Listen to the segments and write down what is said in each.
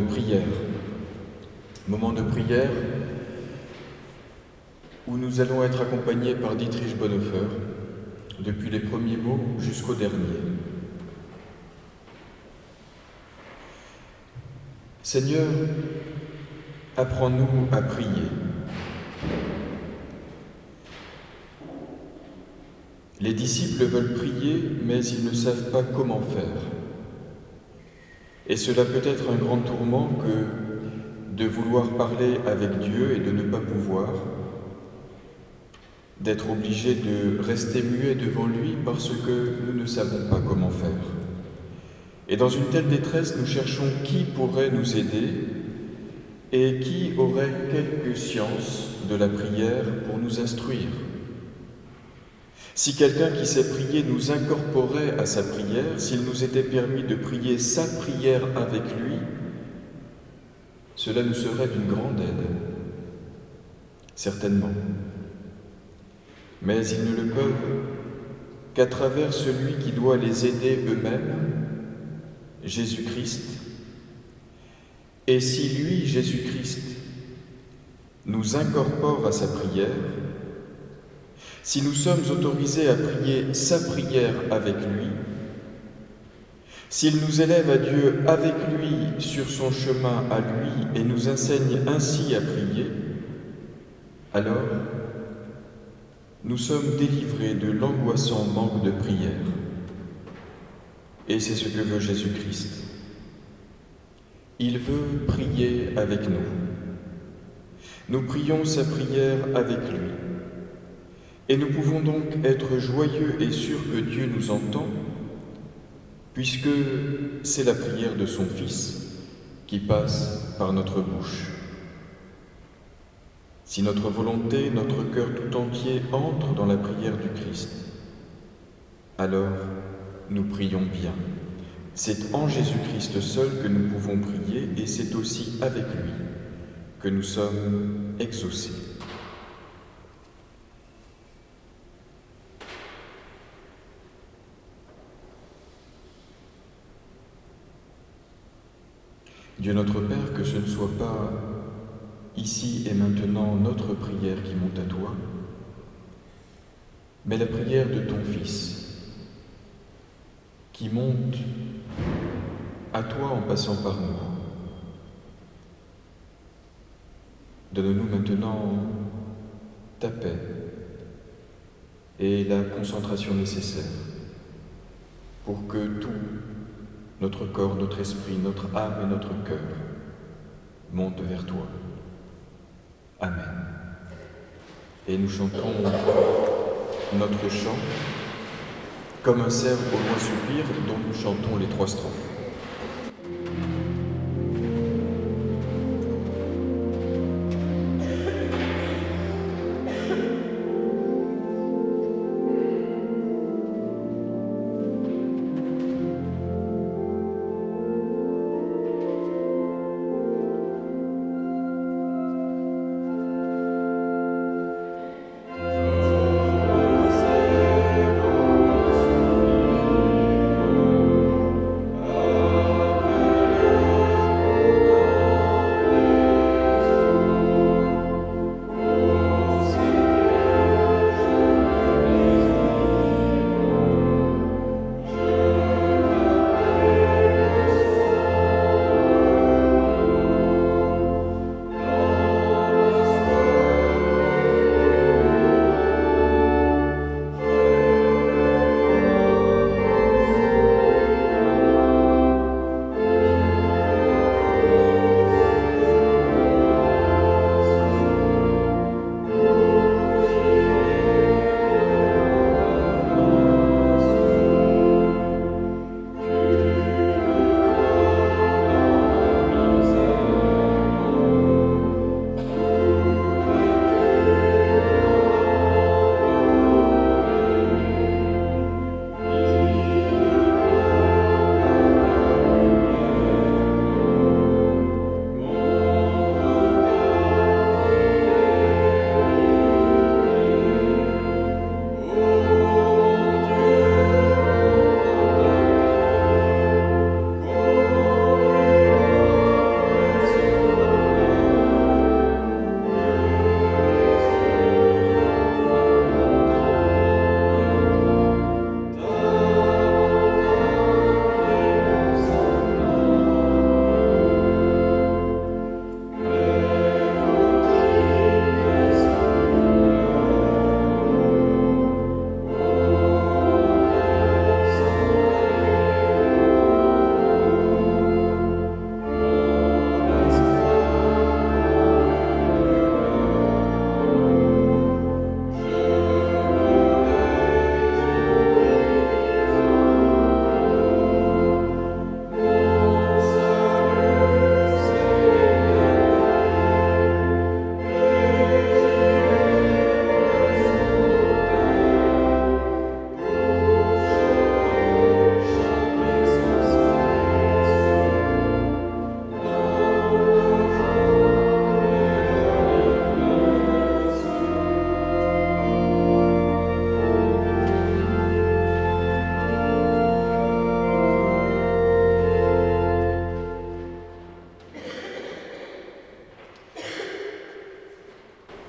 prière. Moment de prière où nous allons être accompagnés par Dietrich Bonhoeffer depuis les premiers mots jusqu'au dernier. Seigneur, apprends-nous à prier. Les disciples veulent prier, mais ils ne savent pas comment faire. Et cela peut être un grand tourment que de vouloir parler avec Dieu et de ne pas pouvoir, d'être obligé de rester muet devant lui parce que nous ne savons pas comment faire. Et dans une telle détresse, nous cherchons qui pourrait nous aider et qui aurait quelque science de la prière pour nous instruire. Si quelqu'un qui sait prier nous incorporait à sa prière, s'il nous était permis de prier sa prière avec lui, cela nous serait d'une grande aide, certainement. Mais ils ne le peuvent qu'à travers celui qui doit les aider eux-mêmes, Jésus-Christ. Et si lui, Jésus-Christ, nous incorpore à sa prière, si nous sommes autorisés à prier sa prière avec lui, s'il nous élève à Dieu avec lui sur son chemin à lui et nous enseigne ainsi à prier, alors nous sommes délivrés de l'angoissant manque de prière. Et c'est ce que veut Jésus-Christ. Il veut prier avec nous. Nous prions sa prière avec lui. Et nous pouvons donc être joyeux et sûrs que Dieu nous entend, puisque c'est la prière de son Fils qui passe par notre bouche. Si notre volonté, notre cœur tout entier entre dans la prière du Christ, alors nous prions bien. C'est en Jésus-Christ seul que nous pouvons prier et c'est aussi avec lui que nous sommes exaucés. Dieu notre Père, que ce ne soit pas ici et maintenant notre prière qui monte à toi, mais la prière de ton Fils qui monte à toi en passant par nous. Donne-nous maintenant ta paix et la concentration nécessaire pour que tout notre corps, notre esprit, notre âme et notre cœur montent vers toi. Amen. Et nous chantons notre chant comme un cerf au loin soupir dont nous chantons les trois strophes.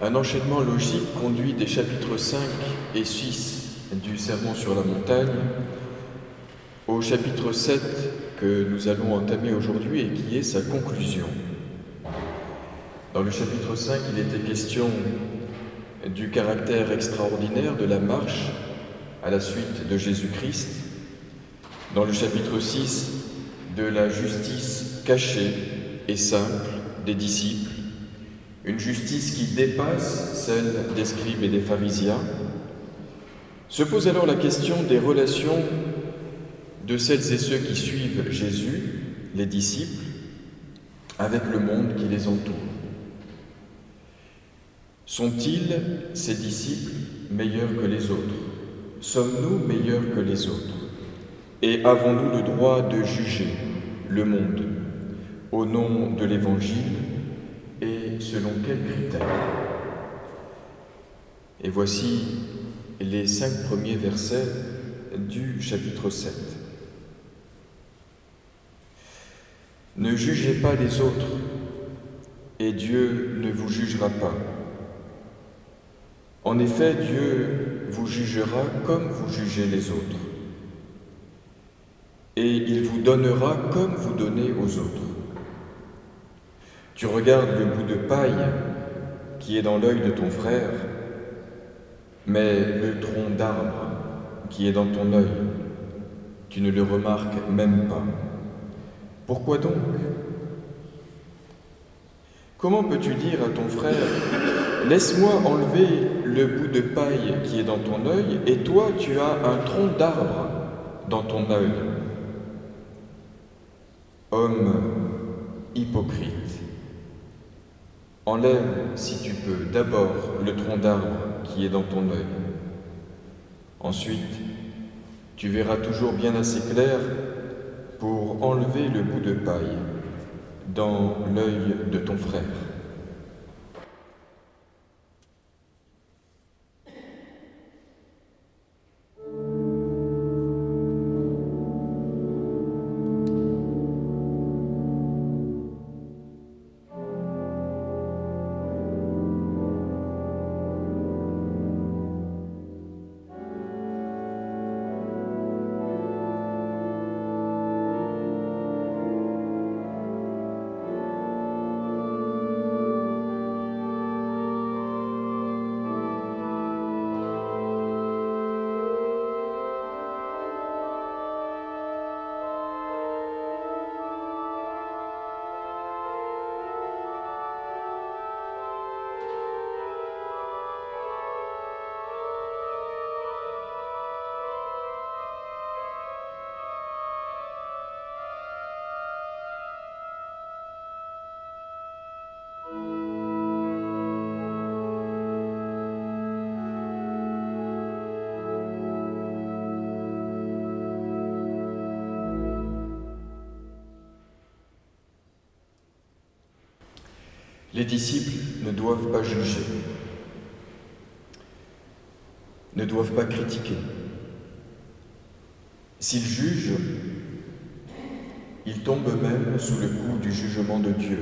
Un enchaînement logique conduit des chapitres 5 et 6 du Sermon sur la montagne au chapitre 7 que nous allons entamer aujourd'hui et qui est sa conclusion. Dans le chapitre 5, il était question du caractère extraordinaire de la marche à la suite de Jésus-Christ. Dans le chapitre 6, de la justice cachée et simple des disciples une justice qui dépasse celle des scribes et des pharisiens. Se pose alors la question des relations de celles et ceux qui suivent Jésus, les disciples, avec le monde qui les entoure. Sont-ils, ces disciples, meilleurs que les autres? Sommes-nous meilleurs que les autres? Et avons-nous le droit de juger le monde? Au nom de l'Évangile et selon quels critères Et voici les cinq premiers versets du chapitre 7. Ne jugez pas les autres, et Dieu ne vous jugera pas. En effet, Dieu vous jugera comme vous jugez les autres, et il vous donnera comme vous donnez aux autres. Tu regardes le bout de paille qui est dans l'œil de ton frère, mais le tronc d'arbre qui est dans ton œil, tu ne le remarques même pas. Pourquoi donc? Comment peux-tu dire à ton frère, laisse-moi enlever le bout de paille qui est dans ton œil, et toi tu as un tronc d'arbre dans ton œil? Homme hypocrite. Enlève, si tu peux, d'abord le tronc d'arbre qui est dans ton œil. Ensuite, tu verras toujours bien assez clair pour enlever le bout de paille dans l'œil de ton frère. Les disciples ne doivent pas juger, ne doivent pas critiquer. S'ils jugent, ils tombent eux-mêmes sous le coup du jugement de Dieu.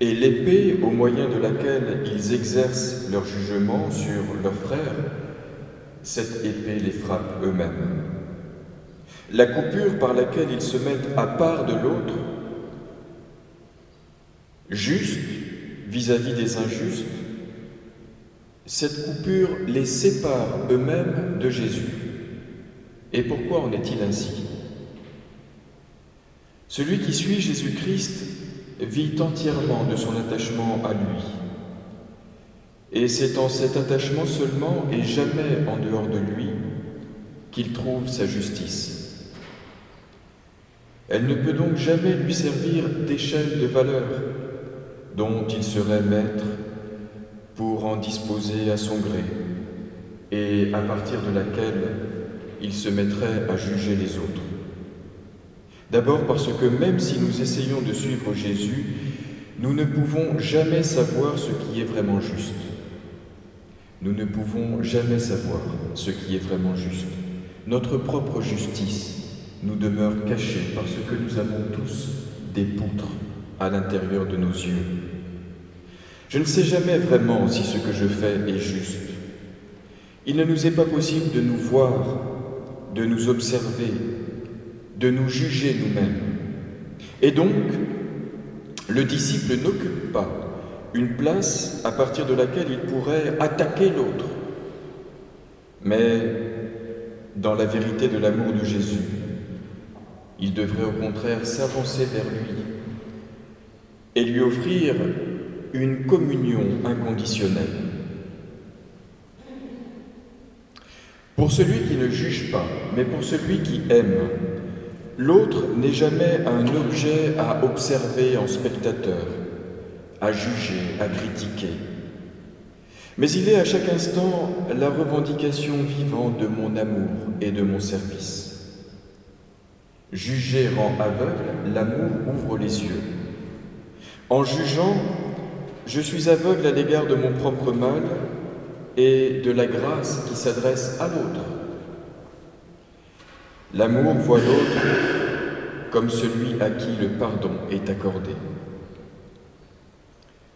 Et l'épée au moyen de laquelle ils exercent leur jugement sur leurs frères, cette épée les frappe eux-mêmes. La coupure par laquelle ils se mettent à part de l'autre juste vis-à-vis des injustes, cette coupure les sépare eux-mêmes de Jésus. Et pourquoi en est-il ainsi? Celui qui suit Jésus-Christ vit entièrement de son attachement à lui. Et c'est en cet attachement seulement et jamais en dehors de lui qu'il trouve sa justice. Elle ne peut donc jamais lui servir d'échelle de valeur dont il serait maître pour en disposer à son gré et à partir de laquelle il se mettrait à juger les autres. D'abord parce que même si nous essayons de suivre Jésus, nous ne pouvons jamais savoir ce qui est vraiment juste. Nous ne pouvons jamais savoir ce qui est vraiment juste. Notre propre justice nous demeure cachée parce que nous avons tous des poutres à l'intérieur de nos yeux. Je ne sais jamais vraiment si ce que je fais est juste. Il ne nous est pas possible de nous voir, de nous observer, de nous juger nous-mêmes. Et donc, le disciple n'occupe pas une place à partir de laquelle il pourrait attaquer l'autre. Mais dans la vérité de l'amour de Jésus, il devrait au contraire s'avancer vers lui et lui offrir une communion inconditionnelle. Pour celui qui ne juge pas, mais pour celui qui aime, l'autre n'est jamais un objet à observer en spectateur, à juger, à critiquer. Mais il est à chaque instant la revendication vivante de mon amour et de mon service. Juger rend aveugle, l'amour ouvre les yeux. En jugeant, je suis aveugle à l'égard de mon propre mal et de la grâce qui s'adresse à l'autre. L'amour voit l'autre comme celui à qui le pardon est accordé.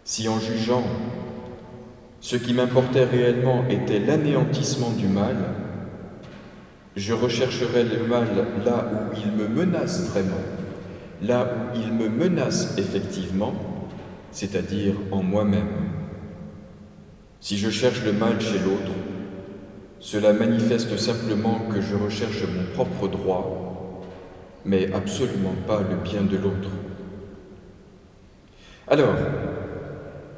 Si en jugeant, ce qui m'importait réellement était l'anéantissement du mal, je rechercherai le mal là où il me menace vraiment, là où il me menace effectivement, c'est-à-dire en moi-même. Si je cherche le mal chez l'autre, cela manifeste simplement que je recherche mon propre droit, mais absolument pas le bien de l'autre. Alors,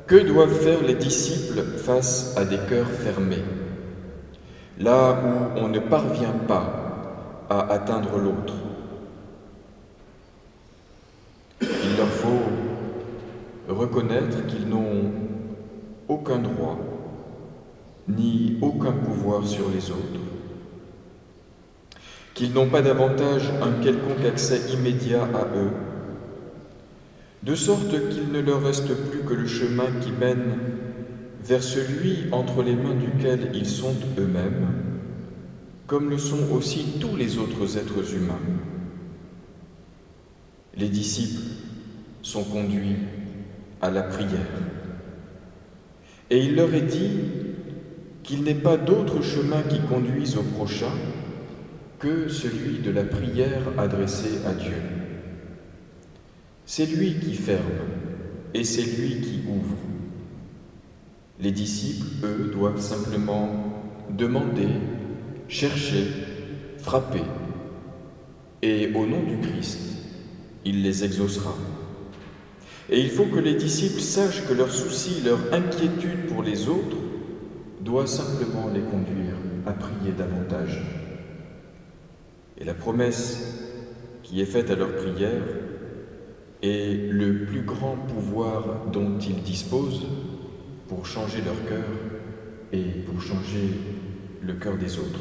que doivent faire les disciples face à des cœurs fermés, là où on ne parvient pas à atteindre l'autre? Il leur faut reconnaître qu'ils n'ont aucun droit ni aucun pouvoir sur les autres, qu'ils n'ont pas davantage un quelconque accès immédiat à eux, de sorte qu'il ne leur reste plus que le chemin qui mène vers celui entre les mains duquel ils sont eux-mêmes, comme le sont aussi tous les autres êtres humains. Les disciples sont conduits à la prière. Et il leur est dit qu'il n'est pas d'autre chemin qui conduise au prochain que celui de la prière adressée à Dieu. C'est lui qui ferme et c'est lui qui ouvre. Les disciples, eux, doivent simplement demander, chercher, frapper. Et au nom du Christ, il les exaucera. Et il faut que les disciples sachent que leurs soucis, leur inquiétude pour les autres doit simplement les conduire à prier davantage. Et la promesse qui est faite à leur prière est le plus grand pouvoir dont ils disposent pour changer leur cœur et pour changer le cœur des autres.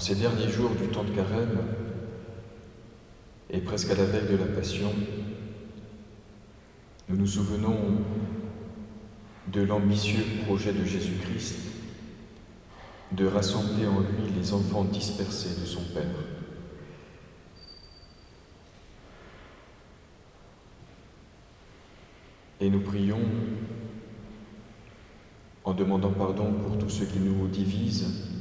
Ces derniers jours du temps de carême, et presque à la veille de la Passion, nous nous souvenons de l'ambitieux projet de Jésus-Christ de rassembler en lui les enfants dispersés de son Père. Et nous prions en demandant pardon pour tous ceux qui nous divisent,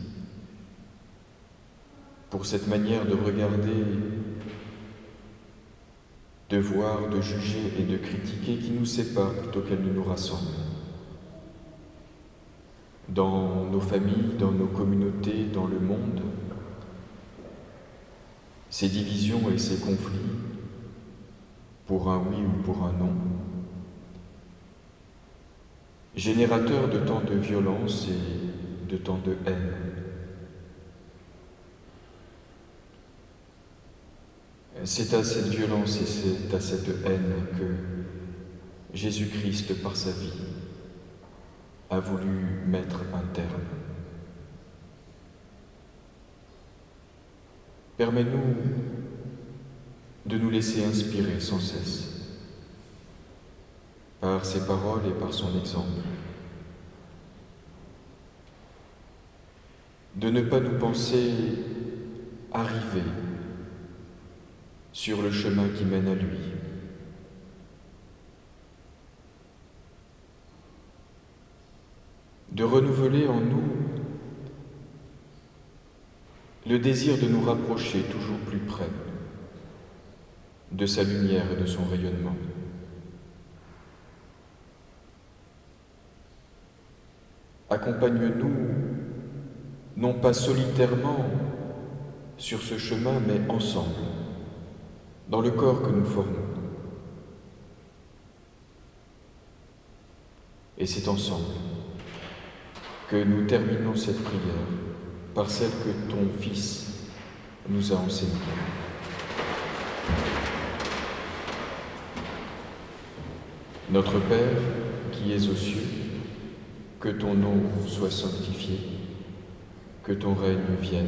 pour cette manière de regarder, de voir, de juger et de critiquer qui nous sépare plutôt qu'elle ne nous rassemble. Dans nos familles, dans nos communautés, dans le monde, ces divisions et ces conflits, pour un oui ou pour un non, générateurs de tant de violence et de tant de haine. C'est à cette violence et c'est à cette haine que Jésus-Christ, par sa vie, a voulu mettre un terme. Permets-nous de nous laisser inspirer sans cesse par ses paroles et par son exemple. De ne pas nous penser arrivés sur le chemin qui mène à lui. De renouveler en nous le désir de nous rapprocher toujours plus près de sa lumière et de son rayonnement. Accompagne-nous, non pas solitairement sur ce chemin, mais ensemble, dans le corps que nous formons. Et c'est ensemble que nous terminons cette prière par celle que ton Fils nous a enseignée. Notre Père qui es aux cieux, que ton nom soit sanctifié, que ton règne vienne,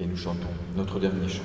Et nous chantons notre dernier chant.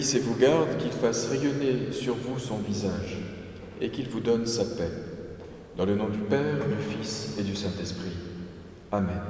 Et vous garde, qu'il fasse rayonner sur vous son visage et qu'il vous donne sa paix. Dans le nom du Père, du Fils et du Saint-Esprit. Amen.